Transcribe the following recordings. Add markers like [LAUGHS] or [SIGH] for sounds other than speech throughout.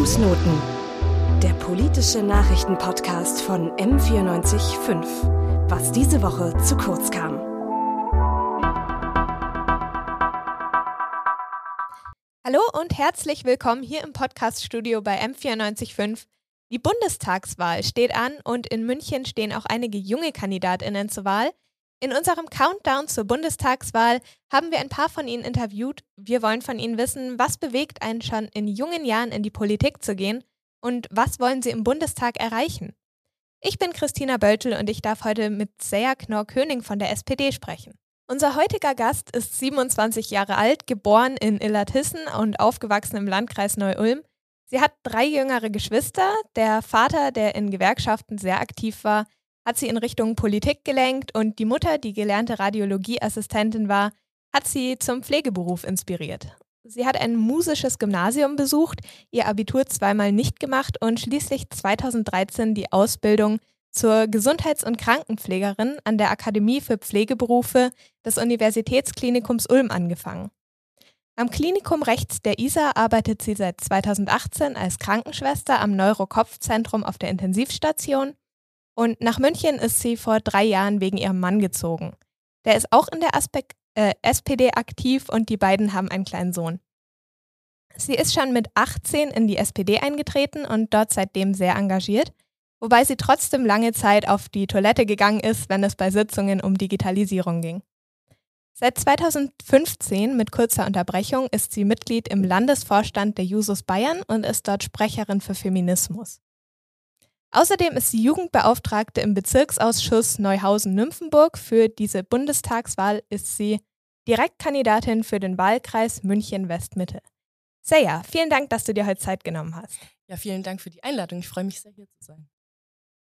Fußnoten, der politische Nachrichtenpodcast von M945. Was diese Woche zu kurz kam. Hallo und herzlich willkommen hier im Podcaststudio bei M945. Die Bundestagswahl steht an und in München stehen auch einige junge Kandidatinnen zur Wahl. In unserem Countdown zur Bundestagswahl haben wir ein paar von Ihnen interviewt. Wir wollen von Ihnen wissen, was bewegt einen schon in jungen Jahren in die Politik zu gehen und was wollen Sie im Bundestag erreichen? Ich bin Christina Böltel und ich darf heute mit Seja Knorr-König von der SPD sprechen. Unser heutiger Gast ist 27 Jahre alt, geboren in Illertissen und aufgewachsen im Landkreis Neu-Ulm. Sie hat drei jüngere Geschwister. Der Vater, der in Gewerkschaften sehr aktiv war, hat sie in Richtung Politik gelenkt und die Mutter, die gelernte Radiologieassistentin war, hat sie zum Pflegeberuf inspiriert. Sie hat ein musisches Gymnasium besucht, ihr Abitur zweimal nicht gemacht und schließlich 2013 die Ausbildung zur Gesundheits- und Krankenpflegerin an der Akademie für Pflegeberufe des Universitätsklinikums Ulm angefangen. Am Klinikum rechts der ISA arbeitet sie seit 2018 als Krankenschwester am Neurokopfzentrum auf der Intensivstation und nach München ist sie vor drei Jahren wegen ihrem Mann gezogen. Der ist auch in der Aspek äh, SPD aktiv und die beiden haben einen kleinen Sohn. Sie ist schon mit 18 in die SPD eingetreten und dort seitdem sehr engagiert, wobei sie trotzdem lange Zeit auf die Toilette gegangen ist, wenn es bei Sitzungen um Digitalisierung ging. Seit 2015 mit kurzer Unterbrechung ist sie Mitglied im Landesvorstand der Jusos Bayern und ist dort Sprecherin für Feminismus. Außerdem ist sie Jugendbeauftragte im Bezirksausschuss Neuhausen-Nymphenburg. Für diese Bundestagswahl ist sie Direktkandidatin für den Wahlkreis München-Westmitte. Seja, vielen Dank, dass du dir heute Zeit genommen hast. Ja, vielen Dank für die Einladung. Ich freue mich sehr, hier zu sein.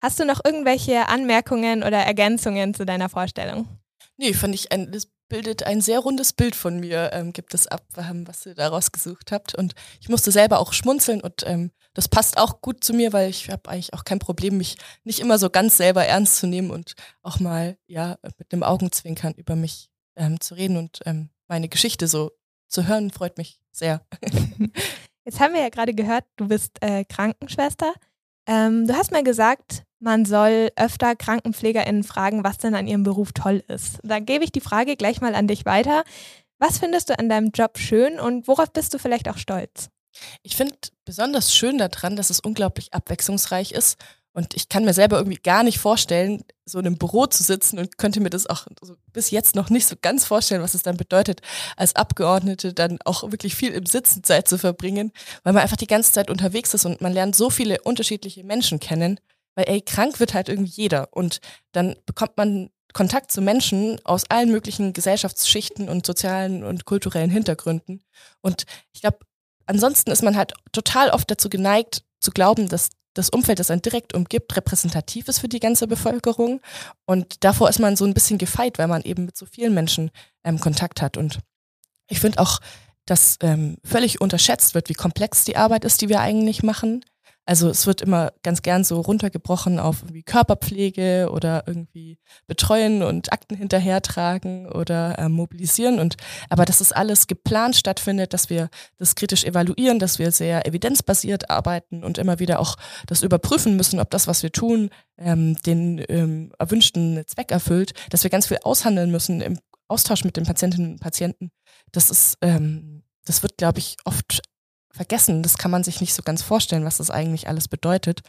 Hast du noch irgendwelche Anmerkungen oder Ergänzungen zu deiner Vorstellung? Nee, fand ich ein, das bildet ein sehr rundes Bild von mir, ähm, gibt es ab, ähm, was ihr da rausgesucht habt. Und ich musste selber auch schmunzeln und ähm, das passt auch gut zu mir, weil ich habe eigentlich auch kein Problem, mich nicht immer so ganz selber ernst zu nehmen und auch mal ja mit einem Augenzwinkern über mich ähm, zu reden und ähm, meine Geschichte so zu hören, freut mich sehr. [LAUGHS] Jetzt haben wir ja gerade gehört, du bist äh, Krankenschwester. Ähm, du hast mal gesagt, man soll öfter KrankenpflegerInnen fragen, was denn an ihrem Beruf toll ist. Da gebe ich die Frage gleich mal an dich weiter. Was findest du an deinem Job schön und worauf bist du vielleicht auch stolz? Ich finde besonders schön daran, dass es unglaublich abwechslungsreich ist. Und ich kann mir selber irgendwie gar nicht vorstellen, so in einem Büro zu sitzen und könnte mir das auch bis jetzt noch nicht so ganz vorstellen, was es dann bedeutet, als Abgeordnete dann auch wirklich viel im Sitzen Zeit zu verbringen, weil man einfach die ganze Zeit unterwegs ist und man lernt so viele unterschiedliche Menschen kennen. Weil, ey, krank wird halt irgendwie jeder. Und dann bekommt man Kontakt zu Menschen aus allen möglichen Gesellschaftsschichten und sozialen und kulturellen Hintergründen. Und ich glaube, ansonsten ist man halt total oft dazu geneigt, zu glauben, dass das Umfeld, das einen direkt umgibt, repräsentativ ist für die ganze Bevölkerung. Und davor ist man so ein bisschen gefeit, weil man eben mit so vielen Menschen ähm, Kontakt hat. Und ich finde auch, dass ähm, völlig unterschätzt wird, wie komplex die Arbeit ist, die wir eigentlich machen. Also es wird immer ganz gern so runtergebrochen auf irgendwie Körperpflege oder irgendwie betreuen und Akten hinterhertragen oder äh, mobilisieren und aber dass es alles geplant stattfindet, dass wir das kritisch evaluieren, dass wir sehr evidenzbasiert arbeiten und immer wieder auch das überprüfen müssen, ob das, was wir tun, ähm, den ähm, erwünschten Zweck erfüllt, dass wir ganz viel aushandeln müssen im Austausch mit den Patientinnen und Patienten. Das ist ähm, das wird, glaube ich, oft vergessen. Das kann man sich nicht so ganz vorstellen, was das eigentlich alles bedeutet.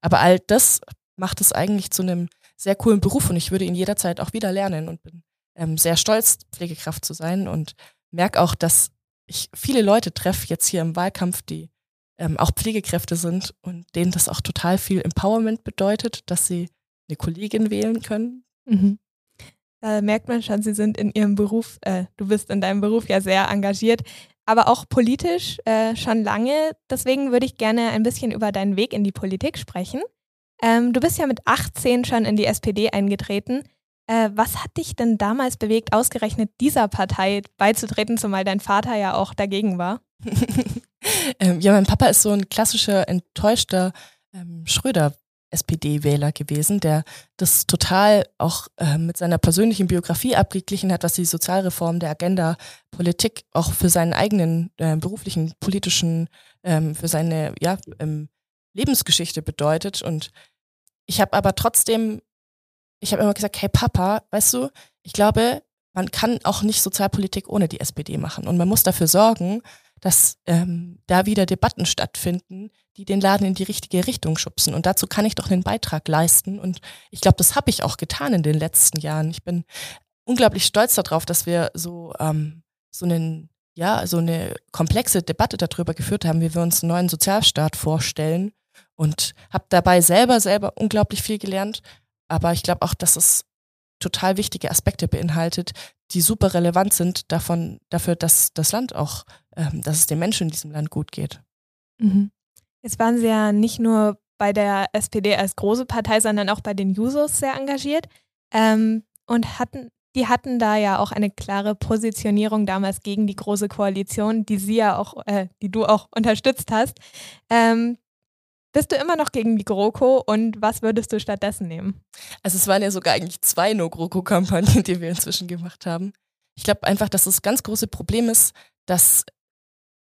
Aber all das macht es eigentlich zu einem sehr coolen Beruf und ich würde ihn jederzeit auch wieder lernen und bin ähm, sehr stolz, Pflegekraft zu sein und merke auch, dass ich viele Leute treffe jetzt hier im Wahlkampf, die ähm, auch Pflegekräfte sind und denen das auch total viel Empowerment bedeutet, dass sie eine Kollegin wählen können. Mhm. Da merkt man schon, sie sind in ihrem Beruf, äh, du bist in deinem Beruf ja sehr engagiert aber auch politisch äh, schon lange. Deswegen würde ich gerne ein bisschen über deinen Weg in die Politik sprechen. Ähm, du bist ja mit 18 schon in die SPD eingetreten. Äh, was hat dich denn damals bewegt, ausgerechnet dieser Partei beizutreten, zumal dein Vater ja auch dagegen war? [LAUGHS] ähm, ja, mein Papa ist so ein klassischer, enttäuschter ähm, Schröder SPD-Wähler gewesen, der das total auch äh, mit seiner persönlichen Biografie abgeglichen hat, was die Sozialreform der Agenda Politik auch für seinen eigenen äh, beruflichen, politischen, ähm, für seine ja, ähm, Lebensgeschichte bedeutet. Und ich habe aber trotzdem, ich habe immer gesagt, hey Papa, weißt du, ich glaube, man kann auch nicht Sozialpolitik ohne die SPD machen. Und man muss dafür sorgen, dass ähm, da wieder Debatten stattfinden, die den Laden in die richtige Richtung schubsen. Und dazu kann ich doch einen Beitrag leisten. Und ich glaube, das habe ich auch getan in den letzten Jahren. Ich bin unglaublich stolz darauf, dass wir so, ähm, so einen ja, so eine komplexe Debatte darüber geführt haben, wie wir uns einen neuen Sozialstaat vorstellen und habe dabei selber selber unglaublich viel gelernt. Aber ich glaube auch, dass es total wichtige Aspekte beinhaltet, die super relevant sind davon, dafür, dass das Land auch, ähm, dass es den Menschen in diesem Land gut geht. Mhm. Jetzt waren Sie ja nicht nur bei der SPD als große Partei, sondern auch bei den Jusos sehr engagiert ähm, und hatten, die hatten da ja auch eine klare Positionierung damals gegen die große Koalition, die Sie ja auch, äh, die du auch [LAUGHS] unterstützt hast. Ähm, bist du immer noch gegen die GroKo und was würdest du stattdessen nehmen? Also es waren ja sogar eigentlich zwei No-GroKo-Kampagnen, die wir inzwischen gemacht haben. Ich glaube einfach, dass das ganz große Problem ist, dass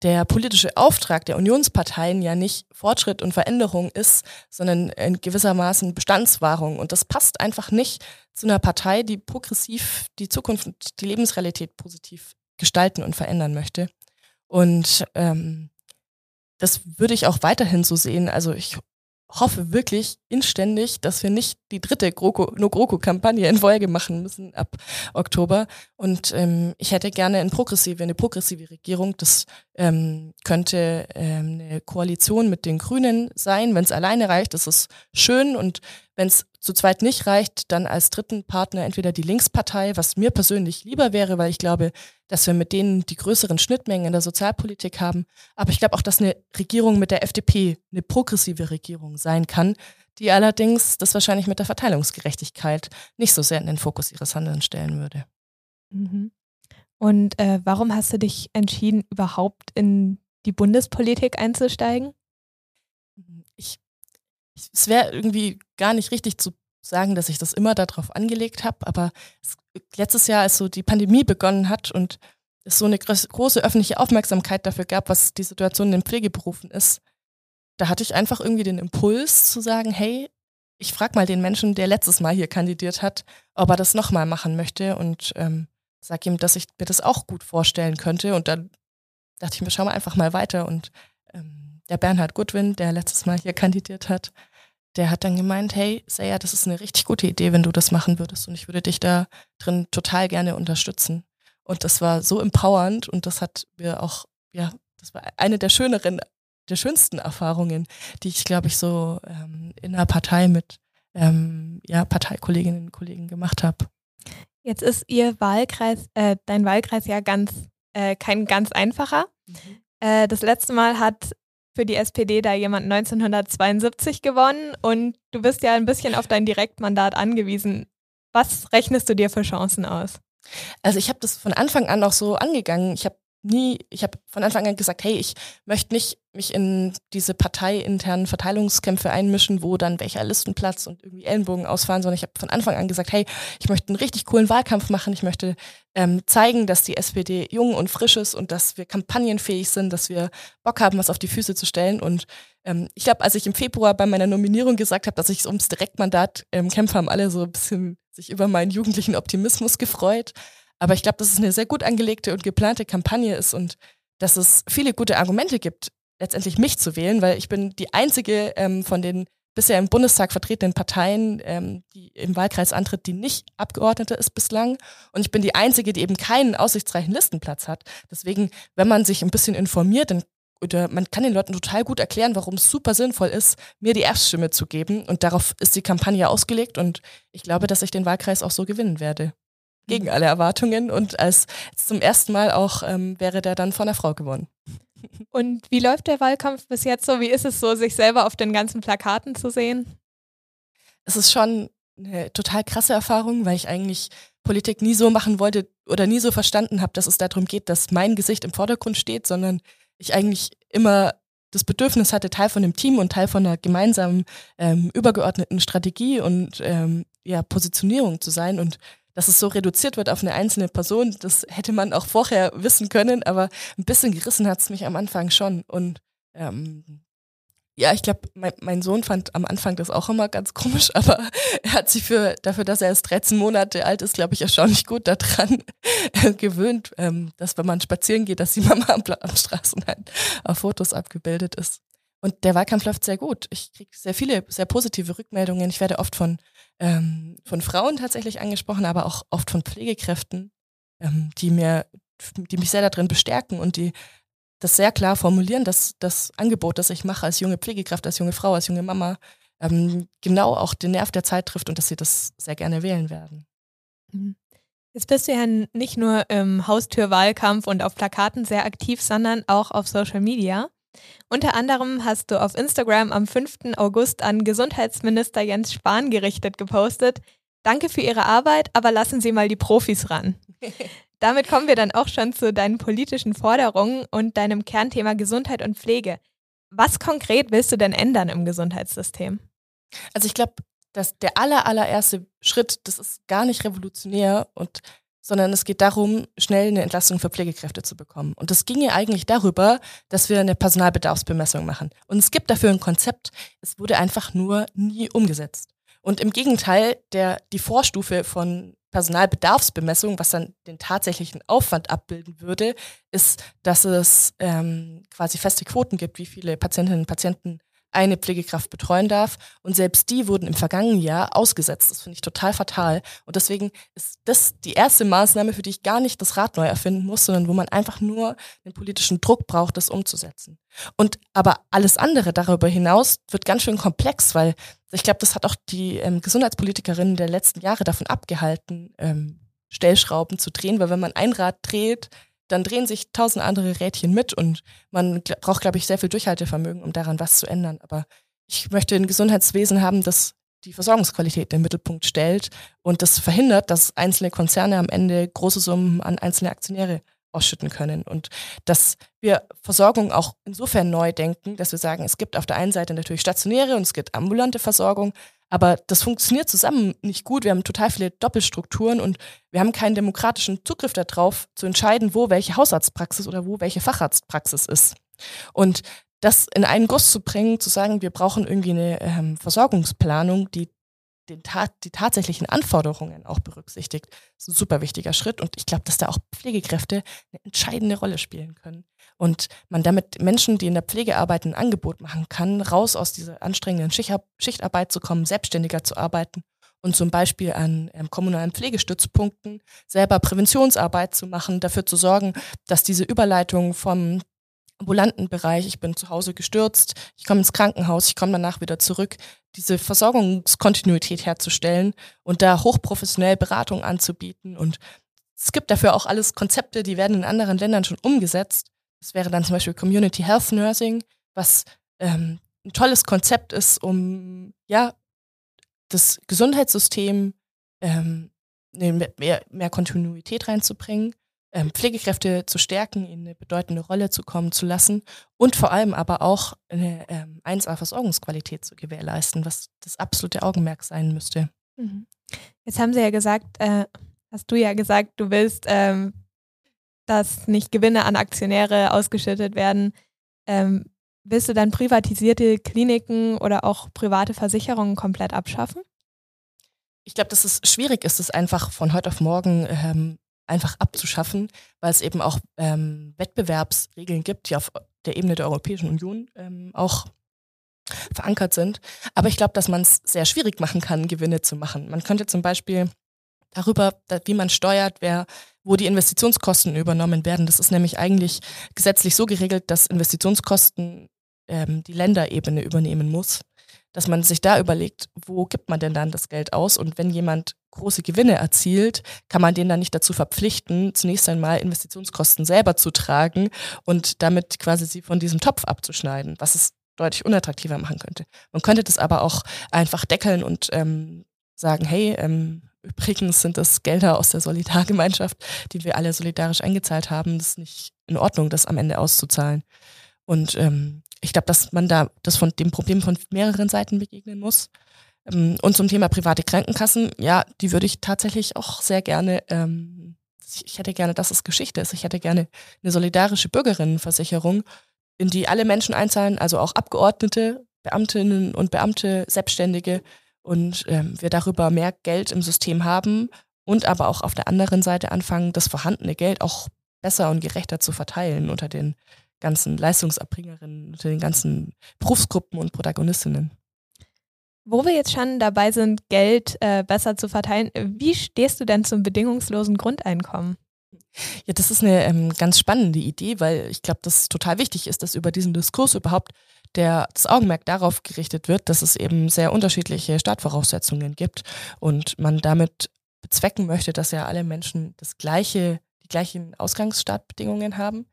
der politische Auftrag der Unionsparteien ja nicht Fortschritt und Veränderung ist, sondern in gewissermaßen Bestandswahrung. Und das passt einfach nicht zu einer Partei, die progressiv die Zukunft und die Lebensrealität positiv gestalten und verändern möchte. Und ähm, das würde ich auch weiterhin so sehen. Also ich hoffe wirklich inständig, dass wir nicht die dritte GroKo, no GroKo-Kampagne in Folge machen müssen ab Oktober. Und ähm, ich hätte gerne eine progressive, eine progressive Regierung. Das ähm, könnte ähm, eine Koalition mit den Grünen sein. Wenn es alleine reicht, ist es schön. Und wenn es zu zweit nicht reicht, dann als dritten Partner entweder die Linkspartei, was mir persönlich lieber wäre, weil ich glaube, dass wir mit denen die größeren Schnittmengen in der Sozialpolitik haben. Aber ich glaube auch, dass eine Regierung mit der FDP eine progressive Regierung sein kann, die allerdings das wahrscheinlich mit der Verteilungsgerechtigkeit nicht so sehr in den Fokus ihres Handelns stellen würde. Mhm. Und äh, warum hast du dich entschieden, überhaupt in die Bundespolitik einzusteigen? Ich, ich es wäre irgendwie gar nicht richtig zu sagen, dass ich das immer darauf angelegt habe, aber es, letztes Jahr, als so die Pandemie begonnen hat und es so eine große öffentliche Aufmerksamkeit dafür gab, was die Situation in den Pflegeberufen ist, da hatte ich einfach irgendwie den Impuls zu sagen, hey, ich frage mal den Menschen, der letztes Mal hier kandidiert hat, ob er das nochmal machen möchte und ähm, sag ihm, dass ich mir das auch gut vorstellen könnte. Und dann dachte ich mir, schau mal einfach mal weiter. Und ähm, der Bernhard Goodwin, der letztes Mal hier kandidiert hat, der hat dann gemeint, hey, Saya, das ist eine richtig gute Idee, wenn du das machen würdest. Und ich würde dich da drin total gerne unterstützen. Und das war so empowernd und das hat mir auch, ja, das war eine der schöneren der schönsten Erfahrungen, die ich, glaube ich, so ähm, in einer Partei mit ähm, ja, Parteikolleginnen und Kollegen gemacht habe. Jetzt ist Ihr Wahlkreis, äh, dein Wahlkreis ja ganz äh, kein ganz einfacher. Mhm. Äh, das letzte Mal hat für die SPD da jemand 1972 gewonnen und du bist ja ein bisschen auf dein Direktmandat angewiesen. Was rechnest du dir für Chancen aus? Also ich habe das von Anfang an auch so angegangen. Ich habe nie, ich habe von Anfang an gesagt, hey, ich möchte nicht mich in diese parteiinternen Verteilungskämpfe einmischen, wo dann welcher Listenplatz und irgendwie Ellenbogen ausfahren, sondern ich habe von Anfang an gesagt, hey, ich möchte einen richtig coolen Wahlkampf machen, ich möchte ähm, zeigen, dass die SPD jung und frisch ist und dass wir kampagnenfähig sind, dass wir Bock haben, was auf die Füße zu stellen. Und ähm, ich glaube, als ich im Februar bei meiner Nominierung gesagt habe, dass ich ums Direktmandat ähm, kämpfe, haben alle so ein bisschen sich über meinen jugendlichen Optimismus gefreut. Aber ich glaube, dass es eine sehr gut angelegte und geplante Kampagne ist und dass es viele gute Argumente gibt, letztendlich mich zu wählen, weil ich bin die einzige ähm, von den bisher im Bundestag vertretenen Parteien, ähm, die im Wahlkreis antritt, die nicht Abgeordnete ist bislang. Und ich bin die einzige, die eben keinen aussichtsreichen Listenplatz hat. Deswegen, wenn man sich ein bisschen informiert, dann oder man kann den Leuten total gut erklären, warum es super sinnvoll ist, mir die Erststimme zu geben. Und darauf ist die Kampagne ausgelegt. Und ich glaube, dass ich den Wahlkreis auch so gewinnen werde gegen alle Erwartungen und als zum ersten Mal auch ähm, wäre der dann von der Frau gewonnen. Und wie läuft der Wahlkampf bis jetzt so? Wie ist es so, sich selber auf den ganzen Plakaten zu sehen? Es ist schon eine total krasse Erfahrung, weil ich eigentlich Politik nie so machen wollte oder nie so verstanden habe, dass es darum geht, dass mein Gesicht im Vordergrund steht, sondern ich eigentlich immer das Bedürfnis hatte, Teil von dem Team und Teil von einer gemeinsamen ähm, übergeordneten Strategie und ähm, ja, Positionierung zu sein und dass es so reduziert wird auf eine einzelne Person, das hätte man auch vorher wissen können, aber ein bisschen gerissen hat es mich am Anfang schon. Und ähm, ja, ich glaube, mein, mein, Sohn fand am Anfang das auch immer ganz komisch, [LAUGHS] aber er hat sich für, dafür, dass er erst 13 Monate alt ist, glaube ich, erstaunlich gut daran [LAUGHS] gewöhnt, ähm, dass wenn man spazieren geht, dass die [LAUGHS] Mama am, am Straßenrand auf Fotos abgebildet ist. Und der Wahlkampf läuft sehr gut. Ich kriege sehr viele, sehr positive Rückmeldungen. Ich werde oft von, ähm, von Frauen tatsächlich angesprochen, aber auch oft von Pflegekräften, ähm, die mir, die mich sehr darin bestärken und die das sehr klar formulieren, dass das Angebot, das ich mache als junge Pflegekraft, als junge Frau, als junge Mama, ähm, genau auch den Nerv der Zeit trifft und dass sie das sehr gerne wählen werden. Mhm. Jetzt bist du ja nicht nur im Haustürwahlkampf und auf Plakaten sehr aktiv, sondern auch auf Social Media. Unter anderem hast du auf Instagram am 5. August an Gesundheitsminister Jens Spahn gerichtet gepostet. Danke für Ihre Arbeit, aber lassen Sie mal die Profis ran. [LAUGHS] Damit kommen wir dann auch schon zu deinen politischen Forderungen und deinem Kernthema Gesundheit und Pflege. Was konkret willst du denn ändern im Gesundheitssystem? Also ich glaube, dass der aller, allererste Schritt, das ist gar nicht revolutionär und sondern es geht darum, schnell eine Entlastung für Pflegekräfte zu bekommen. Und das ginge eigentlich darüber, dass wir eine Personalbedarfsbemessung machen. Und es gibt dafür ein Konzept, es wurde einfach nur nie umgesetzt. Und im Gegenteil, der, die Vorstufe von Personalbedarfsbemessung, was dann den tatsächlichen Aufwand abbilden würde, ist, dass es ähm, quasi feste Quoten gibt, wie viele Patientinnen und Patienten eine Pflegekraft betreuen darf. Und selbst die wurden im vergangenen Jahr ausgesetzt. Das finde ich total fatal. Und deswegen ist das die erste Maßnahme, für die ich gar nicht das Rad neu erfinden muss, sondern wo man einfach nur den politischen Druck braucht, das umzusetzen. Und aber alles andere darüber hinaus wird ganz schön komplex, weil ich glaube, das hat auch die ähm, Gesundheitspolitikerinnen der letzten Jahre davon abgehalten, ähm, Stellschrauben zu drehen, weil wenn man ein Rad dreht, dann drehen sich tausend andere Rädchen mit und man braucht, glaube ich, sehr viel Durchhaltevermögen, um daran was zu ändern. Aber ich möchte ein Gesundheitswesen haben, das die Versorgungsqualität in den Mittelpunkt stellt und das verhindert, dass einzelne Konzerne am Ende große Summen an einzelne Aktionäre ausschütten können. Und dass wir Versorgung auch insofern neu denken, dass wir sagen, es gibt auf der einen Seite natürlich stationäre und es gibt ambulante Versorgung, aber das funktioniert zusammen nicht gut. Wir haben total viele Doppelstrukturen und wir haben keinen demokratischen Zugriff darauf, zu entscheiden, wo welche Hausarztpraxis oder wo welche Facharztpraxis ist. Und das in einen Guss zu bringen, zu sagen, wir brauchen irgendwie eine ähm, Versorgungsplanung, die den ta die tatsächlichen Anforderungen auch berücksichtigt, ist ein super wichtiger Schritt. Und ich glaube, dass da auch Pflegekräfte eine entscheidende Rolle spielen können. Und man damit Menschen, die in der Pflege arbeiten, ein Angebot machen kann, raus aus dieser anstrengenden Schichtarbeit zu kommen, selbstständiger zu arbeiten und zum Beispiel an ähm, kommunalen Pflegestützpunkten selber Präventionsarbeit zu machen, dafür zu sorgen, dass diese Überleitung vom ambulanten Bereich, ich bin zu Hause gestürzt, ich komme ins Krankenhaus, ich komme danach wieder zurück, diese Versorgungskontinuität herzustellen und da hochprofessionell Beratung anzubieten. Und es gibt dafür auch alles Konzepte, die werden in anderen Ländern schon umgesetzt. Das wäre dann zum Beispiel Community Health Nursing, was ähm, ein tolles Konzept ist, um ja das Gesundheitssystem ähm, mehr, mehr Kontinuität reinzubringen ähm, Pflegekräfte zu stärken, ihnen eine bedeutende Rolle zu kommen zu lassen und vor allem aber auch eine ähm, 1A-Versorgungsqualität zu gewährleisten, was das absolute Augenmerk sein müsste. Mhm. Jetzt haben Sie ja gesagt, äh, hast du ja gesagt, du willst, ähm, dass nicht Gewinne an Aktionäre ausgeschüttet werden. Ähm, willst du dann privatisierte Kliniken oder auch private Versicherungen komplett abschaffen? Ich glaube, dass es schwierig ist, es einfach von heute auf morgen ähm, einfach abzuschaffen, weil es eben auch ähm, Wettbewerbsregeln gibt, die auf der Ebene der Europäischen Union ähm, auch verankert sind. Aber ich glaube, dass man es sehr schwierig machen kann, Gewinne zu machen. Man könnte zum Beispiel darüber, wie man steuert, wer, wo die Investitionskosten übernommen werden. Das ist nämlich eigentlich gesetzlich so geregelt, dass Investitionskosten ähm, die Länderebene übernehmen muss dass man sich da überlegt, wo gibt man denn dann das Geld aus? Und wenn jemand große Gewinne erzielt, kann man den dann nicht dazu verpflichten, zunächst einmal Investitionskosten selber zu tragen und damit quasi sie von diesem Topf abzuschneiden, was es deutlich unattraktiver machen könnte. Man könnte das aber auch einfach deckeln und ähm, sagen, hey, ähm, übrigens sind das Gelder aus der Solidargemeinschaft, die wir alle solidarisch eingezahlt haben, das ist nicht in Ordnung, das am Ende auszuzahlen. Und ähm, ich glaube, dass man da das von dem Problem von mehreren Seiten begegnen muss. Ähm, und zum Thema private Krankenkassen, ja, die würde ich tatsächlich auch sehr gerne, ähm, ich hätte gerne, dass es Geschichte ist. Ich hätte gerne eine solidarische Bürgerinnenversicherung, in die alle Menschen einzahlen, also auch Abgeordnete, Beamtinnen und Beamte, Selbstständige und ähm, wir darüber mehr Geld im System haben und aber auch auf der anderen Seite anfangen, das vorhandene Geld auch besser und gerechter zu verteilen unter den ganzen Leistungserbringerinnen, unter den ganzen Berufsgruppen und Protagonistinnen. Wo wir jetzt schon dabei sind, Geld äh, besser zu verteilen, wie stehst du denn zum bedingungslosen Grundeinkommen? Ja, das ist eine ähm, ganz spannende Idee, weil ich glaube, dass total wichtig ist, dass über diesen Diskurs überhaupt der, das Augenmerk darauf gerichtet wird, dass es eben sehr unterschiedliche Startvoraussetzungen gibt und man damit bezwecken möchte, dass ja alle Menschen das gleiche, die gleichen Ausgangsstartbedingungen haben.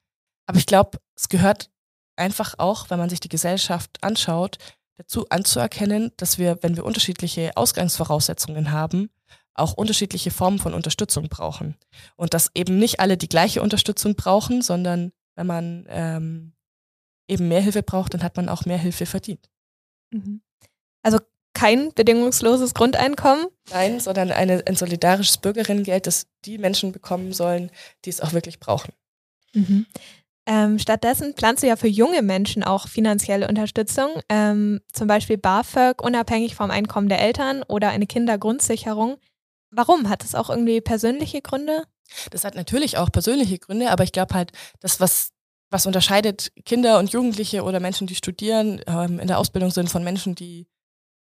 Aber ich glaube, es gehört einfach auch, wenn man sich die Gesellschaft anschaut, dazu anzuerkennen, dass wir, wenn wir unterschiedliche Ausgangsvoraussetzungen haben, auch unterschiedliche Formen von Unterstützung brauchen. Und dass eben nicht alle die gleiche Unterstützung brauchen, sondern wenn man ähm, eben mehr Hilfe braucht, dann hat man auch mehr Hilfe verdient. Mhm. Also kein bedingungsloses Grundeinkommen? Nein, sondern eine, ein solidarisches Bürgerinnengeld, das die Menschen bekommen sollen, die es auch wirklich brauchen. Mhm. Ähm, stattdessen planst du ja für junge Menschen auch finanzielle Unterstützung, ähm, zum Beispiel BAföG, unabhängig vom Einkommen der Eltern oder eine Kindergrundsicherung. Warum? Hat es auch irgendwie persönliche Gründe? Das hat natürlich auch persönliche Gründe, aber ich glaube halt, das, was, was unterscheidet Kinder und Jugendliche oder Menschen, die studieren, ähm, in der Ausbildung sind, von Menschen, die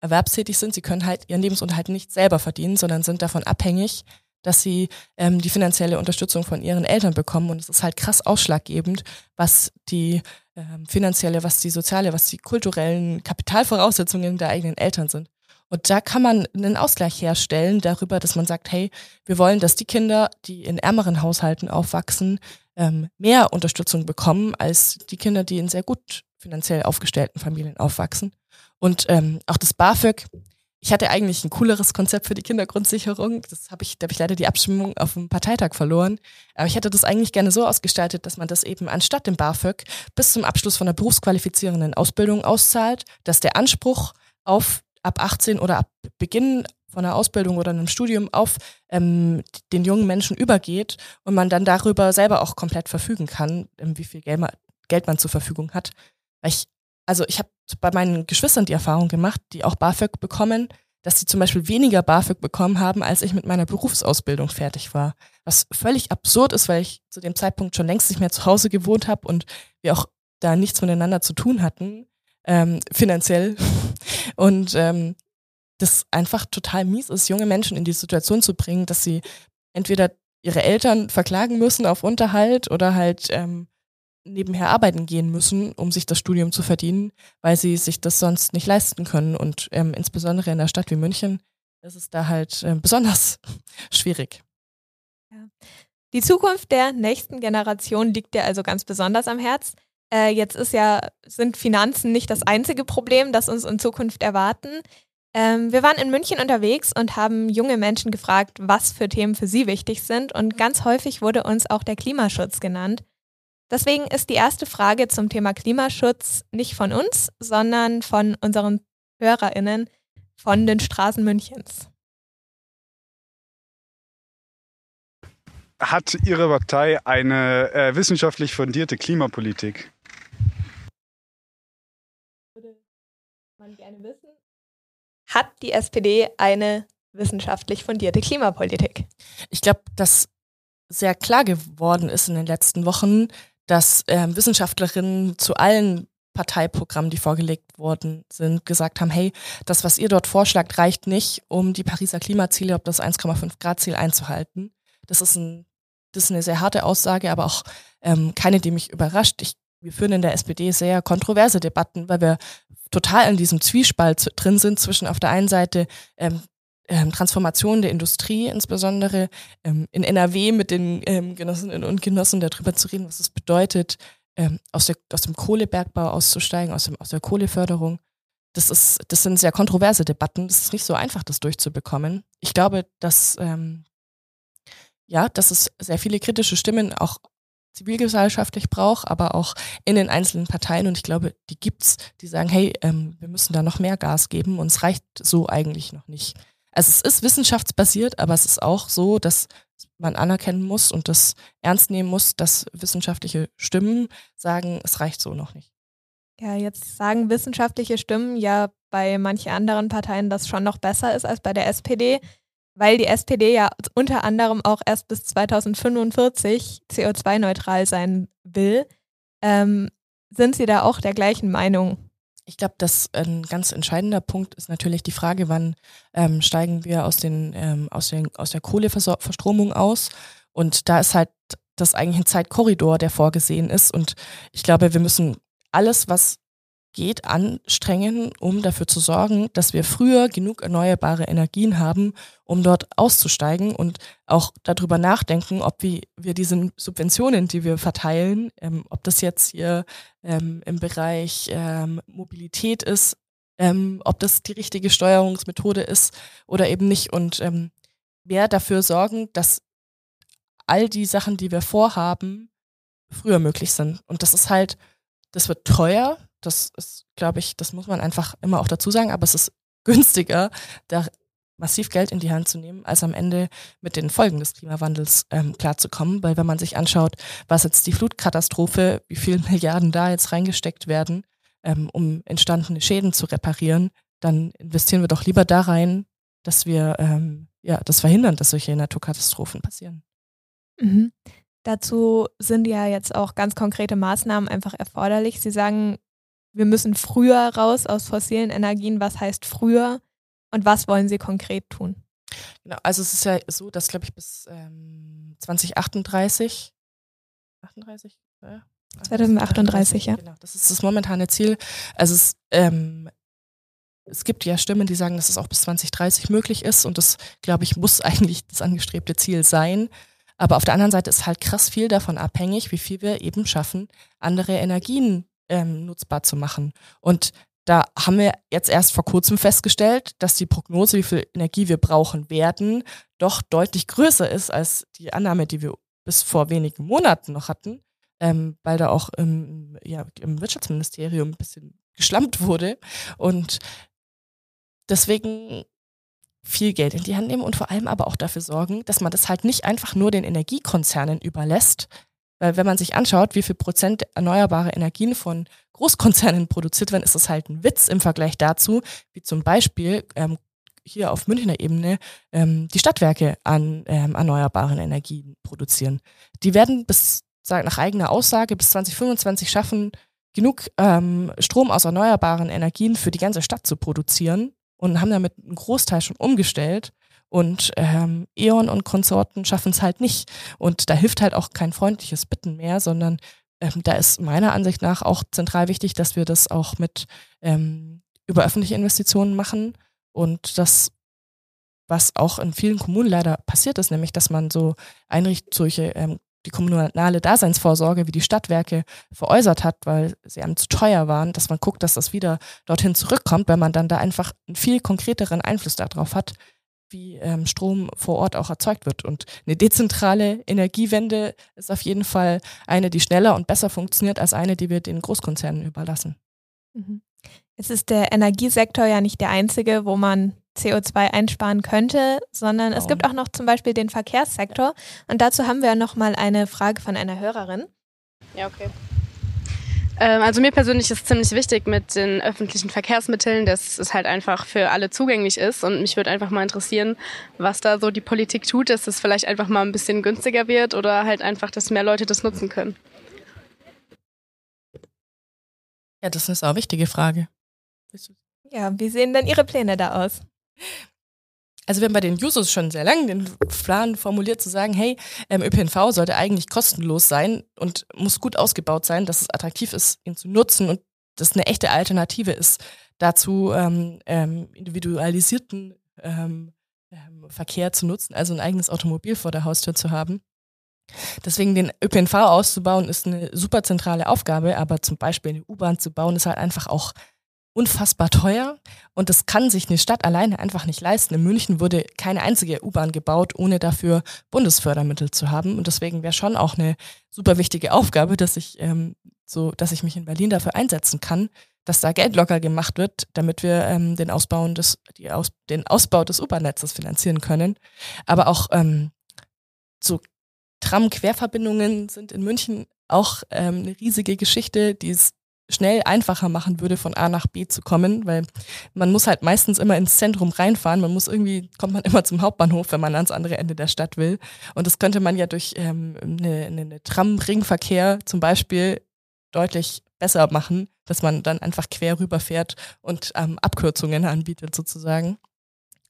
erwerbstätig sind, sie können halt ihren Lebensunterhalt nicht selber verdienen, sondern sind davon abhängig, dass sie ähm, die finanzielle Unterstützung von ihren Eltern bekommen. Und es ist halt krass ausschlaggebend, was die ähm, finanzielle, was die soziale, was die kulturellen Kapitalvoraussetzungen der eigenen Eltern sind. Und da kann man einen Ausgleich herstellen darüber, dass man sagt, hey, wir wollen, dass die Kinder, die in ärmeren Haushalten aufwachsen, ähm, mehr Unterstützung bekommen als die Kinder, die in sehr gut finanziell aufgestellten Familien aufwachsen. Und ähm, auch das BAföG, ich hatte eigentlich ein cooleres Konzept für die Kindergrundsicherung. Das habe ich, da habe ich leider die Abstimmung auf dem Parteitag verloren. Aber ich hätte das eigentlich gerne so ausgestaltet, dass man das eben anstatt dem BAföG bis zum Abschluss von der berufsqualifizierenden Ausbildung auszahlt, dass der Anspruch auf ab 18 oder ab Beginn von einer Ausbildung oder einem Studium auf ähm, den jungen Menschen übergeht und man dann darüber selber auch komplett verfügen kann, ähm, wie viel Geld man, Geld man zur Verfügung hat. Weil ich, also ich habe bei meinen Geschwistern die Erfahrung gemacht, die auch BAföG bekommen, dass sie zum Beispiel weniger BAföG bekommen haben, als ich mit meiner Berufsausbildung fertig war. Was völlig absurd ist, weil ich zu dem Zeitpunkt schon längst nicht mehr zu Hause gewohnt habe und wir auch da nichts miteinander zu tun hatten, ähm, finanziell. Und ähm, das einfach total mies ist, junge Menschen in die Situation zu bringen, dass sie entweder ihre Eltern verklagen müssen auf Unterhalt oder halt ähm, nebenher arbeiten gehen müssen, um sich das Studium zu verdienen, weil sie sich das sonst nicht leisten können. Und ähm, insbesondere in einer Stadt wie München ist es da halt äh, besonders [LAUGHS] schwierig. Ja. Die Zukunft der nächsten Generation liegt dir also ganz besonders am Herz. Äh, jetzt ist ja, sind Finanzen nicht das einzige Problem, das uns in Zukunft erwarten. Ähm, wir waren in München unterwegs und haben junge Menschen gefragt, was für Themen für sie wichtig sind. Und ganz häufig wurde uns auch der Klimaschutz genannt. Deswegen ist die erste Frage zum Thema Klimaschutz nicht von uns, sondern von unseren HörerInnen von den Straßen Münchens. Hat Ihre Partei eine äh, wissenschaftlich fundierte Klimapolitik? Man gerne wissen. Hat die SPD eine wissenschaftlich fundierte Klimapolitik? Ich glaube, dass sehr klar geworden ist in den letzten Wochen, dass ähm, Wissenschaftlerinnen zu allen Parteiprogrammen, die vorgelegt worden sind, gesagt haben, hey, das, was ihr dort vorschlagt, reicht nicht, um die Pariser Klimaziele, ob das 1,5 Grad Ziel einzuhalten. Das ist, ein, das ist eine sehr harte Aussage, aber auch ähm, keine, die mich überrascht. Ich, wir führen in der SPD sehr kontroverse Debatten, weil wir total in diesem Zwiespalt drin sind zwischen auf der einen Seite ähm, ähm, Transformation der Industrie, insbesondere ähm, in NRW mit den ähm, Genossinnen und Genossen darüber zu reden, was es bedeutet, ähm, aus, der, aus dem Kohlebergbau auszusteigen, aus, dem, aus der Kohleförderung. Das, ist, das sind sehr kontroverse Debatten. Das ist nicht so einfach, das durchzubekommen. Ich glaube, dass, ähm, ja, dass es sehr viele kritische Stimmen auch zivilgesellschaftlich braucht, aber auch in den einzelnen Parteien. Und ich glaube, die gibt's, die sagen, hey, ähm, wir müssen da noch mehr Gas geben und es reicht so eigentlich noch nicht. Also es ist wissenschaftsbasiert, aber es ist auch so, dass man anerkennen muss und das ernst nehmen muss, dass wissenschaftliche Stimmen sagen, es reicht so noch nicht. Ja, jetzt sagen wissenschaftliche Stimmen ja bei manchen anderen Parteien, dass schon noch besser ist als bei der SPD, weil die SPD ja unter anderem auch erst bis 2045 CO2-neutral sein will. Ähm, sind Sie da auch der gleichen Meinung? Ich glaube, dass ein ganz entscheidender Punkt ist natürlich die Frage, wann ähm, steigen wir aus, den, ähm, aus, den, aus der Kohleverstromung aus. Und da ist halt das eigentlich ein Zeitkorridor, der vorgesehen ist. Und ich glaube, wir müssen alles, was geht, anstrengen, um dafür zu sorgen, dass wir früher genug erneuerbare Energien haben, um dort auszusteigen und auch darüber nachdenken, ob wir, wir diese Subventionen, die wir verteilen, ähm, ob das jetzt hier ähm, im Bereich ähm, Mobilität ist, ähm, ob das die richtige Steuerungsmethode ist oder eben nicht und ähm, mehr dafür sorgen, dass all die Sachen, die wir vorhaben, früher möglich sind. Und das ist halt das wird teuer. Das ist, glaube ich, das muss man einfach immer auch dazu sagen, aber es ist [LAUGHS] günstiger, da massiv Geld in die Hand zu nehmen, als am Ende mit den Folgen des Klimawandels ähm, klarzukommen. Weil wenn man sich anschaut, was jetzt die Flutkatastrophe, wie viele [LAUGHS] Milliarden da jetzt reingesteckt werden, ähm, um entstandene Schäden zu reparieren, dann investieren wir doch lieber da rein, dass wir ähm, ja das verhindern, dass solche Naturkatastrophen passieren. Mhm. Dazu sind ja jetzt auch ganz konkrete Maßnahmen einfach erforderlich. Sie sagen, wir müssen früher raus aus fossilen Energien. Was heißt früher und was wollen Sie konkret tun? Genau, also es ist ja so, dass, glaube ich, bis ähm, 2038, 38, äh, 2038, ja. Genau, das ist das momentane Ziel. Also es, ähm, es gibt ja Stimmen, die sagen, dass es auch bis 2030 möglich ist und das, glaube ich, muss [LAUGHS] eigentlich das angestrebte Ziel sein. Aber auf der anderen Seite ist halt krass viel davon abhängig, wie viel wir eben schaffen, andere Energien ähm, nutzbar zu machen. Und da haben wir jetzt erst vor kurzem festgestellt, dass die Prognose, wie viel Energie wir brauchen werden, doch deutlich größer ist als die Annahme, die wir bis vor wenigen Monaten noch hatten, ähm, weil da auch im, ja, im Wirtschaftsministerium ein bisschen geschlampt wurde. Und deswegen viel Geld in die Hand nehmen und vor allem aber auch dafür sorgen, dass man das halt nicht einfach nur den Energiekonzernen überlässt. Weil wenn man sich anschaut, wie viel Prozent erneuerbare Energien von Großkonzernen produziert werden, ist das halt ein Witz im Vergleich dazu, wie zum Beispiel ähm, hier auf Münchner Ebene ähm, die Stadtwerke an ähm, erneuerbaren Energien produzieren. Die werden bis, nach eigener Aussage, bis 2025 schaffen, genug ähm, Strom aus erneuerbaren Energien für die ganze Stadt zu produzieren und haben damit einen Großteil schon umgestellt. Und ähm, E.ON und Konsorten schaffen es halt nicht. Und da hilft halt auch kein freundliches Bitten mehr, sondern ähm, da ist meiner Ansicht nach auch zentral wichtig, dass wir das auch mit ähm, über öffentliche Investitionen machen. Und das, was auch in vielen Kommunen leider passiert ist, nämlich dass man so Einricht solche ähm, die kommunale Daseinsvorsorge wie die Stadtwerke veräußert hat, weil sie einem zu teuer waren, dass man guckt, dass das wieder dorthin zurückkommt, weil man dann da einfach einen viel konkreteren Einfluss darauf hat, wie ähm, Strom vor Ort auch erzeugt wird. Und eine dezentrale Energiewende ist auf jeden Fall eine, die schneller und besser funktioniert als eine, die wir den Großkonzernen überlassen. Mhm. Jetzt ist der Energiesektor ja nicht der einzige, wo man CO2 einsparen könnte, sondern es gibt auch noch zum Beispiel den Verkehrssektor. Und dazu haben wir noch mal eine Frage von einer Hörerin. Ja, okay. Ähm, also mir persönlich ist es ziemlich wichtig mit den öffentlichen Verkehrsmitteln, dass es halt einfach für alle zugänglich ist. Und mich würde einfach mal interessieren, was da so die Politik tut, dass es vielleicht einfach mal ein bisschen günstiger wird oder halt einfach, dass mehr Leute das nutzen können. Ja, das ist eine wichtige Frage. Ja, wie sehen denn Ihre Pläne da aus? Also wir haben bei den Jusos schon sehr lange den Plan formuliert zu sagen, hey, ähm, ÖPNV sollte eigentlich kostenlos sein und muss gut ausgebaut sein, dass es attraktiv ist, ihn zu nutzen und das eine echte Alternative ist dazu, ähm, ähm, individualisierten ähm, ähm, Verkehr zu nutzen, also ein eigenes Automobil vor der Haustür zu haben. Deswegen den ÖPNV auszubauen ist eine super zentrale Aufgabe, aber zum Beispiel eine U-Bahn zu bauen ist halt einfach auch unfassbar teuer und das kann sich eine Stadt alleine einfach nicht leisten. In München wurde keine einzige U-Bahn gebaut, ohne dafür Bundesfördermittel zu haben und deswegen wäre schon auch eine super wichtige Aufgabe, dass ich ähm, so, dass ich mich in Berlin dafür einsetzen kann, dass da Geld locker gemacht wird, damit wir ähm, den, Ausbau des, die Aus, den Ausbau des U-Bahn-Netzes finanzieren können. Aber auch ähm, so Tram-Querverbindungen sind in München auch ähm, eine riesige Geschichte, die es schnell einfacher machen würde, von A nach B zu kommen, weil man muss halt meistens immer ins Zentrum reinfahren. Man muss irgendwie, kommt man [LAUGHS] immer zum Hauptbahnhof, wenn man ans andere Ende der Stadt will. Und das könnte man ja durch ähm, eine, eine, eine Tram-Ringverkehr zum Beispiel deutlich besser machen, dass man dann einfach quer rüberfährt und ähm, Abkürzungen anbietet sozusagen.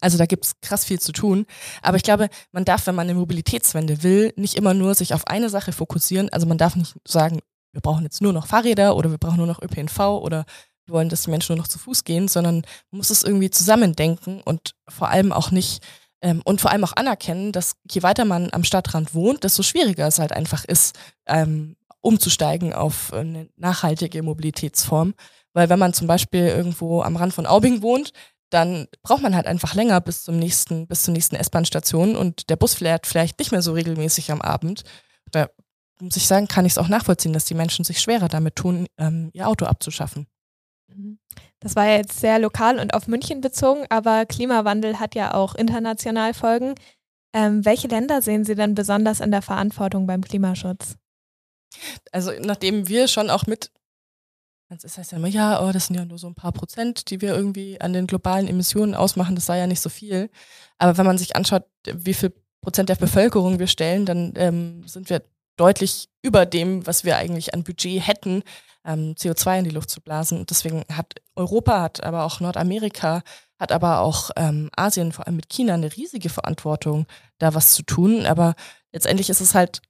Also da gibt's krass viel zu tun. Aber ich glaube, man darf, wenn man eine Mobilitätswende will, nicht immer nur sich auf eine Sache fokussieren. Also man darf nicht sagen, wir brauchen jetzt nur noch Fahrräder oder wir brauchen nur noch ÖPNV oder wir wollen, dass die Menschen nur noch zu Fuß gehen, sondern man muss es irgendwie zusammendenken und vor allem auch nicht ähm, und vor allem auch anerkennen, dass je weiter man am Stadtrand wohnt, desto schwieriger es halt einfach ist, ähm, umzusteigen auf eine nachhaltige Mobilitätsform. Weil wenn man zum Beispiel irgendwo am Rand von Aubing wohnt, dann braucht man halt einfach länger bis zum nächsten, bis zur nächsten S-Bahn-Station und der Bus fährt vielleicht nicht mehr so regelmäßig am Abend. Da muss ich sagen, kann ich es auch nachvollziehen, dass die Menschen sich schwerer damit tun, ähm, ihr Auto abzuschaffen. Mhm. Das war ja jetzt sehr lokal und auf München bezogen, aber Klimawandel hat ja auch international Folgen. Ähm, welche Länder sehen Sie denn besonders in der Verantwortung beim Klimaschutz? Also nachdem wir schon auch mit das heißt ja immer, ja, oh, das sind ja nur so ein paar Prozent, die wir irgendwie an den globalen Emissionen ausmachen. Das sei ja nicht so viel. Aber wenn man sich anschaut, wie viel Prozent der Bevölkerung wir stellen, dann ähm, sind wir deutlich über dem, was wir eigentlich an Budget hätten, ähm, CO2 in die Luft zu blasen. Und deswegen hat Europa, hat aber auch Nordamerika, hat aber auch ähm, Asien, vor allem mit China, eine riesige Verantwortung, da was zu tun. Aber letztendlich ist es halt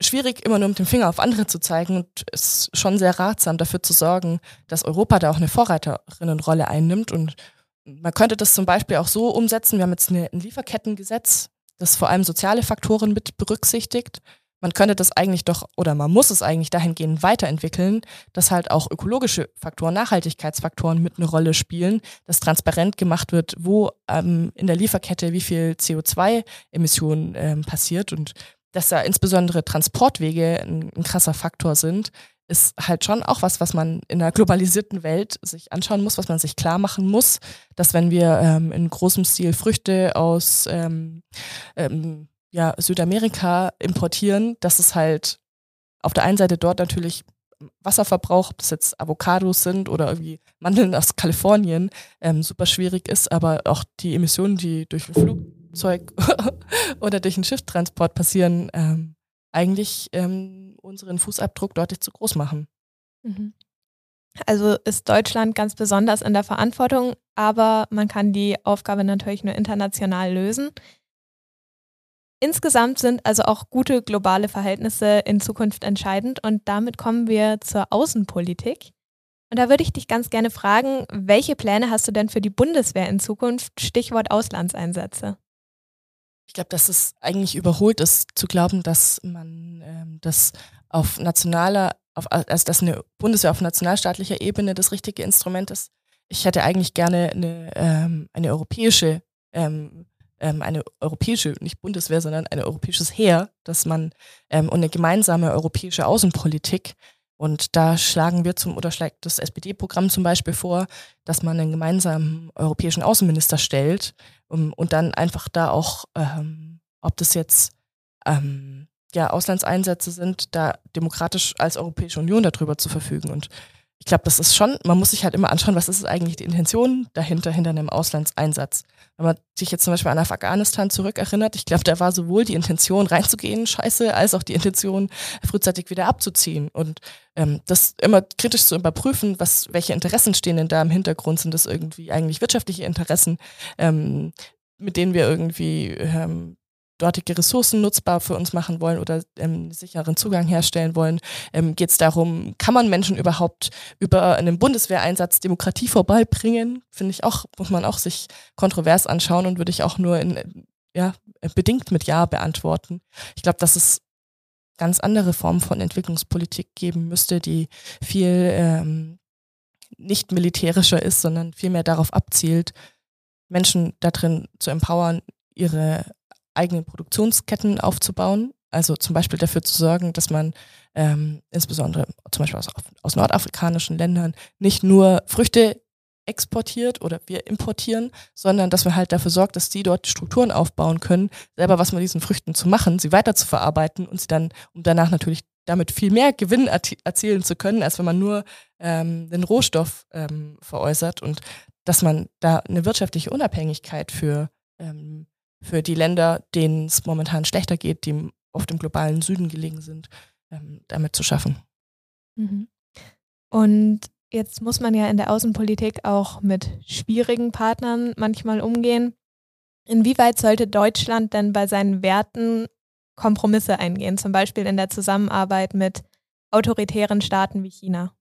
schwierig, immer nur mit dem Finger auf andere zu zeigen und es ist schon sehr ratsam, dafür zu sorgen, dass Europa da auch eine Vorreiterinnenrolle einnimmt. Und man könnte das zum Beispiel auch so umsetzen. Wir haben jetzt ein Lieferkettengesetz, das vor allem soziale Faktoren mit berücksichtigt. Man könnte das eigentlich doch, oder man muss es eigentlich dahingehend weiterentwickeln, dass halt auch ökologische Faktoren, Nachhaltigkeitsfaktoren mit eine Rolle spielen, dass transparent gemacht wird, wo ähm, in der Lieferkette wie viel CO2-Emissionen ähm, passiert. Und dass da insbesondere Transportwege ein, ein krasser Faktor sind, ist halt schon auch was, was man in einer globalisierten Welt sich anschauen muss, was man sich klar machen muss, dass wenn wir ähm, in großem Stil Früchte aus ähm, ähm, ja, Südamerika importieren, dass es halt auf der einen Seite dort natürlich Wasserverbrauch, ob das jetzt Avocados sind oder irgendwie Mandeln aus Kalifornien, ähm, super schwierig ist, aber auch die Emissionen, die durch Flug Flugzeug [LAUGHS] oder durch einen Schifftransport passieren, ähm, eigentlich ähm, unseren Fußabdruck deutlich zu groß machen. Mhm. Also ist Deutschland ganz besonders in der Verantwortung, aber man kann die Aufgabe natürlich nur international lösen. Insgesamt sind also auch gute globale Verhältnisse in Zukunft entscheidend und damit kommen wir zur Außenpolitik. Und da würde ich dich ganz gerne fragen, welche Pläne hast du denn für die Bundeswehr in Zukunft? Stichwort Auslandseinsätze. Ich glaube, dass es eigentlich überholt ist, zu glauben, dass man ähm, das auf nationaler, auf, also dass eine Bundeswehr auf nationalstaatlicher Ebene das richtige Instrument ist. Ich hätte eigentlich gerne eine, ähm, eine europäische, ähm, ähm, eine europäische, nicht Bundeswehr, sondern ein europäisches Heer, dass man ähm, und eine gemeinsame europäische Außenpolitik. Und da schlagen wir zum, oder schlägt das SPD-Programm zum Beispiel vor, dass man einen gemeinsamen europäischen Außenminister stellt, um, und dann einfach da auch, ähm, ob das jetzt ähm, ja, Auslandseinsätze sind, da demokratisch als Europäische Union darüber zu verfügen. Und ich glaube, das ist schon, man muss sich halt immer anschauen, was ist eigentlich die Intention dahinter, hinter einem Auslandseinsatz. Wenn man sich jetzt zum Beispiel an Afghanistan zurückerinnert, ich glaube, da war sowohl die Intention reinzugehen, scheiße, als auch die Intention frühzeitig wieder abzuziehen. Und ähm, das immer kritisch zu überprüfen, was, welche Interessen stehen denn da im Hintergrund, sind das irgendwie eigentlich wirtschaftliche Interessen, ähm, mit denen wir irgendwie ähm, dortige Ressourcen nutzbar für uns machen wollen oder ähm, sicheren Zugang herstellen wollen, ähm, geht es darum, kann man Menschen überhaupt über einen Bundeswehreinsatz Demokratie vorbeibringen? Finde ich auch, muss man auch sich kontrovers anschauen und würde ich auch nur in, ja, bedingt mit Ja beantworten. Ich glaube, dass es ganz andere Formen von Entwicklungspolitik geben müsste, die viel ähm, nicht militärischer ist, sondern vielmehr darauf abzielt, Menschen darin zu empowern, ihre eigenen Produktionsketten aufzubauen. Also zum Beispiel dafür zu sorgen, dass man ähm, insbesondere zum Beispiel aus, aus nordafrikanischen Ländern nicht nur Früchte exportiert oder wir importieren, sondern dass man halt dafür sorgt, dass die dort Strukturen aufbauen können, selber was mit diesen Früchten zu machen, sie weiter zu verarbeiten und sie dann, um danach natürlich damit viel mehr Gewinn erzielen zu können, als wenn man nur ähm, den Rohstoff ähm, veräußert und dass man da eine wirtschaftliche Unabhängigkeit für, ähm, für die Länder, denen es momentan schlechter geht, die auf dem globalen Süden gelegen sind, ähm, damit zu schaffen. Mhm. Und jetzt muss man ja in der Außenpolitik auch mit schwierigen Partnern manchmal umgehen. Inwieweit sollte Deutschland denn bei seinen Werten Kompromisse eingehen, zum Beispiel in der Zusammenarbeit mit autoritären Staaten wie China?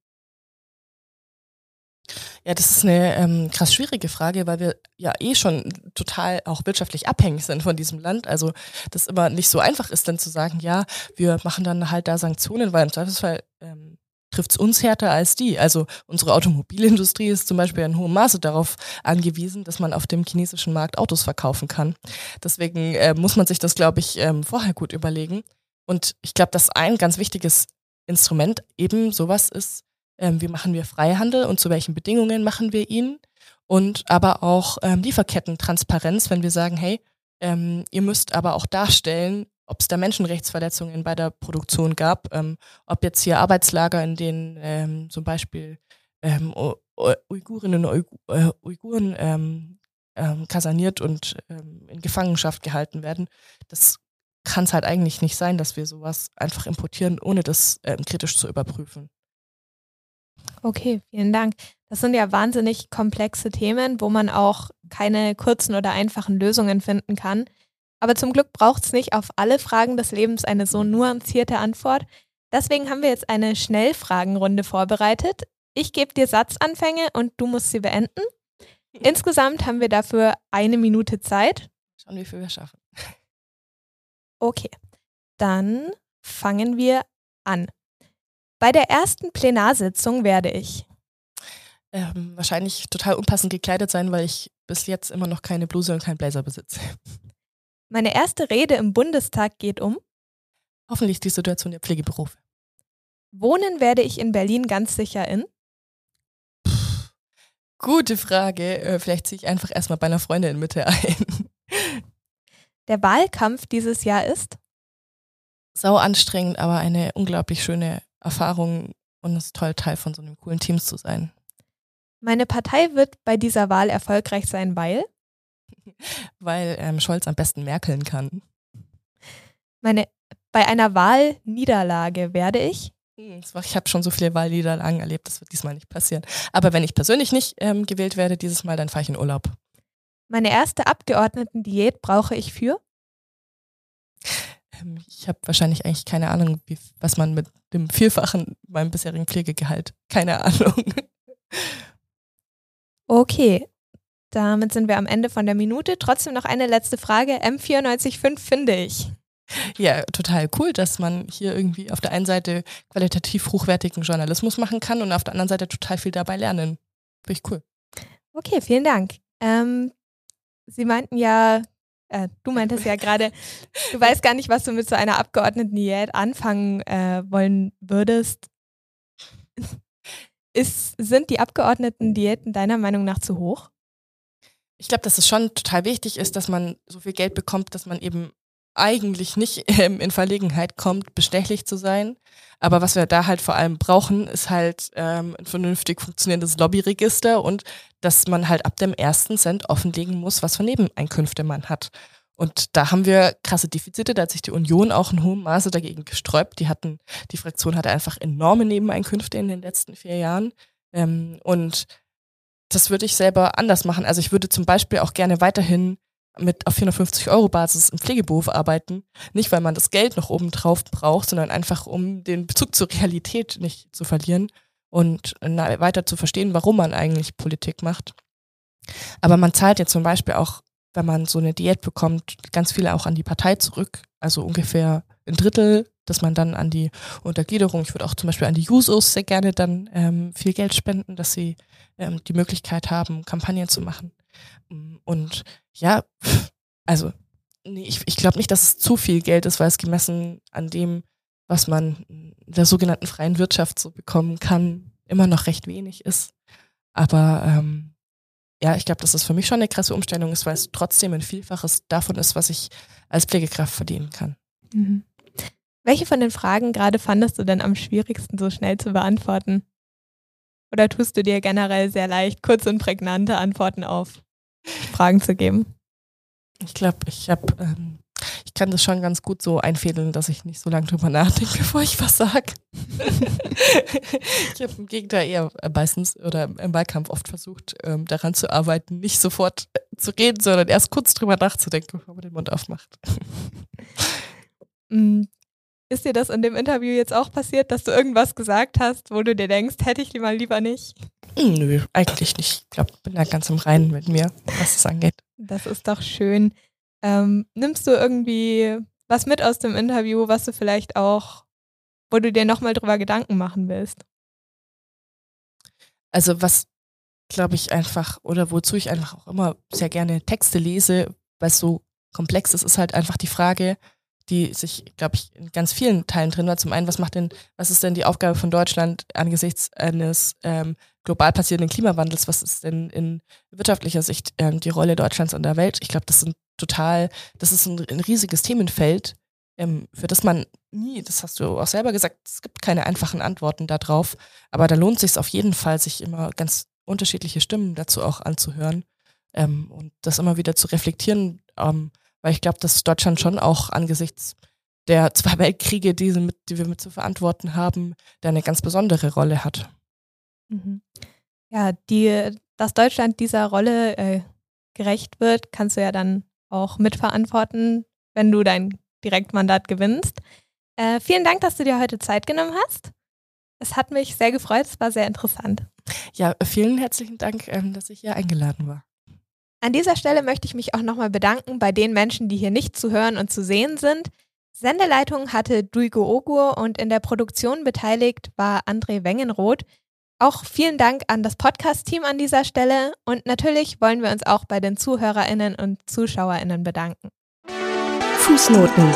Ja, das ist eine ähm, krass schwierige Frage, weil wir ja eh schon total auch wirtschaftlich abhängig sind von diesem Land. Also das immer nicht so einfach ist, dann zu sagen, ja, wir machen dann halt da Sanktionen, weil im Zweifelsfall ähm, trifft es uns härter als die. Also unsere Automobilindustrie ist zum Beispiel in hohem Maße darauf angewiesen, dass man auf dem chinesischen Markt Autos verkaufen kann. Deswegen äh, muss man sich das, glaube ich, ähm, vorher gut überlegen. Und ich glaube, dass ein ganz wichtiges Instrument eben sowas ist, ähm, wie machen wir Freihandel und zu welchen Bedingungen machen wir ihn. Und aber auch ähm, Lieferkettentransparenz, wenn wir sagen, hey, ähm, ihr müsst aber auch darstellen, ob es da Menschenrechtsverletzungen bei der Produktion gab, ähm, ob jetzt hier Arbeitslager, in denen ähm, zum Beispiel ähm, Uigurinnen und äh, Uiguren ähm, ähm, kaserniert und ähm, in Gefangenschaft gehalten werden. Das kann es halt eigentlich nicht sein, dass wir sowas einfach importieren, ohne das ähm, kritisch zu überprüfen. Okay, vielen Dank. Das sind ja wahnsinnig komplexe Themen, wo man auch keine kurzen oder einfachen Lösungen finden kann. Aber zum Glück braucht es nicht auf alle Fragen des Lebens eine so nuancierte Antwort. Deswegen haben wir jetzt eine Schnellfragenrunde vorbereitet. Ich gebe dir Satzanfänge und du musst sie beenden. [LAUGHS] Insgesamt haben wir dafür eine Minute Zeit. Schauen, wie viel wir schaffen. Okay, dann fangen wir an. Bei der ersten Plenarsitzung werde ich ähm, wahrscheinlich total unpassend gekleidet sein, weil ich bis jetzt immer noch keine Bluse und keinen Blazer besitze. Meine erste Rede im Bundestag geht um hoffentlich die Situation der Pflegeberufe. Wohnen werde ich in Berlin ganz sicher in? Puh, gute Frage. Äh, vielleicht ziehe ich einfach erstmal bei einer Freundin in Mitte ein. Der Wahlkampf dieses Jahr ist? Sau anstrengend, aber eine unglaublich schöne Erfahrung und es ist toll, Teil von so einem coolen Team zu sein. Meine Partei wird bei dieser Wahl erfolgreich sein, weil? [LAUGHS] Weil ähm, Scholz am besten merkeln kann. Meine, bei einer Wahlniederlage werde ich? Hm, ich habe schon so viele Wahlniederlagen erlebt, das wird diesmal nicht passieren. Aber wenn ich persönlich nicht ähm, gewählt werde dieses Mal, dann fahre ich in Urlaub. Meine erste Abgeordnetendiät brauche ich für? Ähm, ich habe wahrscheinlich eigentlich keine Ahnung, wie, was man mit dem Vielfachen meinem bisherigen Pflegegehalt. Keine Ahnung. [LAUGHS] Okay, damit sind wir am Ende von der Minute. Trotzdem noch eine letzte Frage. M945 finde ich. Ja, total cool, dass man hier irgendwie auf der einen Seite qualitativ hochwertigen Journalismus machen kann und auf der anderen Seite total viel dabei lernen. Finde ich cool. Okay, vielen Dank. Ähm, Sie meinten ja, äh, du meintest [LAUGHS] ja gerade, du weißt gar nicht, was du mit so einer Abgeordneten-Diät anfangen äh, wollen würdest. Ist, sind die Abgeordneten-Diäten deiner Meinung nach zu hoch? Ich glaube, dass es schon total wichtig ist, dass man so viel Geld bekommt, dass man eben eigentlich nicht ähm, in Verlegenheit kommt, bestechlich zu sein. Aber was wir da halt vor allem brauchen, ist halt ähm, ein vernünftig funktionierendes Lobbyregister und dass man halt ab dem ersten Cent offenlegen muss, was für Nebeneinkünfte man hat. Und da haben wir krasse Defizite, da hat sich die Union auch in hohem Maße dagegen gesträubt. Die hatten, die Fraktion hatte einfach enorme Nebeneinkünfte in den letzten vier Jahren. Ähm, und das würde ich selber anders machen. Also ich würde zum Beispiel auch gerne weiterhin mit auf 450 Euro Basis im Pflegeberuf arbeiten. Nicht, weil man das Geld noch oben drauf braucht, sondern einfach, um den Bezug zur Realität nicht zu verlieren und weiter zu verstehen, warum man eigentlich Politik macht. Aber man zahlt ja zum Beispiel auch, wenn man so eine Diät bekommt, ganz viele auch an die Partei zurück. Also ungefähr ein Drittel dass man dann an die Untergliederung, ich würde auch zum Beispiel an die Jusos sehr gerne dann ähm, viel Geld spenden, dass sie ähm, die Möglichkeit haben, Kampagnen zu machen. Und ja, also nee, ich, ich glaube nicht, dass es zu viel Geld ist, weil es gemessen an dem, was man in der sogenannten freien Wirtschaft so bekommen kann, immer noch recht wenig ist. Aber ähm, ja, ich glaube, dass das für mich schon eine krasse Umstellung ist, weil es trotzdem ein Vielfaches davon ist, was ich als Pflegekraft verdienen kann. Mhm. Welche von den Fragen gerade fandest du denn am schwierigsten so schnell zu beantworten? Oder tust du dir generell sehr leicht, kurz und prägnante Antworten auf Fragen zu geben? Ich glaube, ich habe, ähm, ich kann das schon ganz gut so einfädeln, dass ich nicht so lange drüber nachdenke, [LAUGHS] bevor ich was sage. ich habe im Gegenteil eher meistens oder im Wahlkampf oft versucht, ähm, daran zu arbeiten, nicht sofort zu reden, sondern erst kurz drüber nachzudenken, bevor man den Mund aufmacht. Ist dir das in dem Interview jetzt auch passiert, dass du irgendwas gesagt hast, wo du dir denkst, hätte ich lieber lieber nicht? Hm, nö, eigentlich nicht. Ich glaube, bin da ganz im Reinen mit mir, was das angeht. Das ist doch schön. Ähm, nimmst du irgendwie was mit aus dem Interview, was du vielleicht auch, wo du dir nochmal drüber Gedanken machen willst? Also was, glaube ich, einfach, oder wozu ich einfach auch immer sehr gerne Texte lese, weil es so komplex ist, ist halt einfach die Frage, die sich, glaube ich, in ganz vielen Teilen drin war. Zum einen, was macht denn, was ist denn die Aufgabe von Deutschland angesichts eines ähm, global passierenden Klimawandels? Was ist denn in wirtschaftlicher Sicht ähm, die Rolle Deutschlands in der Welt? Ich glaube, das sind total, das ist ein, ein riesiges Themenfeld, ähm, für das man nie, das hast du auch selber gesagt, es gibt keine einfachen Antworten darauf, aber da lohnt sich auf jeden Fall, sich immer ganz unterschiedliche Stimmen dazu auch anzuhören ähm, und das immer wieder zu reflektieren. Ähm, weil ich glaube, dass Deutschland schon auch angesichts der zwei Weltkriege, die, mit, die wir mit zu verantworten haben, da eine ganz besondere Rolle hat. Mhm. Ja, die, dass Deutschland dieser Rolle äh, gerecht wird, kannst du ja dann auch mitverantworten, wenn du dein Direktmandat gewinnst. Äh, vielen Dank, dass du dir heute Zeit genommen hast. Es hat mich sehr gefreut, es war sehr interessant. Ja, vielen herzlichen Dank, ähm, dass ich hier eingeladen war. An dieser Stelle möchte ich mich auch nochmal bedanken bei den Menschen, die hier nicht zu hören und zu sehen sind. Sendeleitung hatte Duigo Ogur und in der Produktion beteiligt war André Wengenroth. Auch vielen Dank an das Podcast-Team an dieser Stelle und natürlich wollen wir uns auch bei den ZuhörerInnen und ZuschauerInnen bedanken. Fußnoten.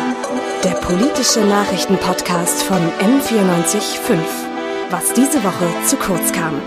Der politische Nachrichtenpodcast von M945. Was diese Woche zu kurz kam.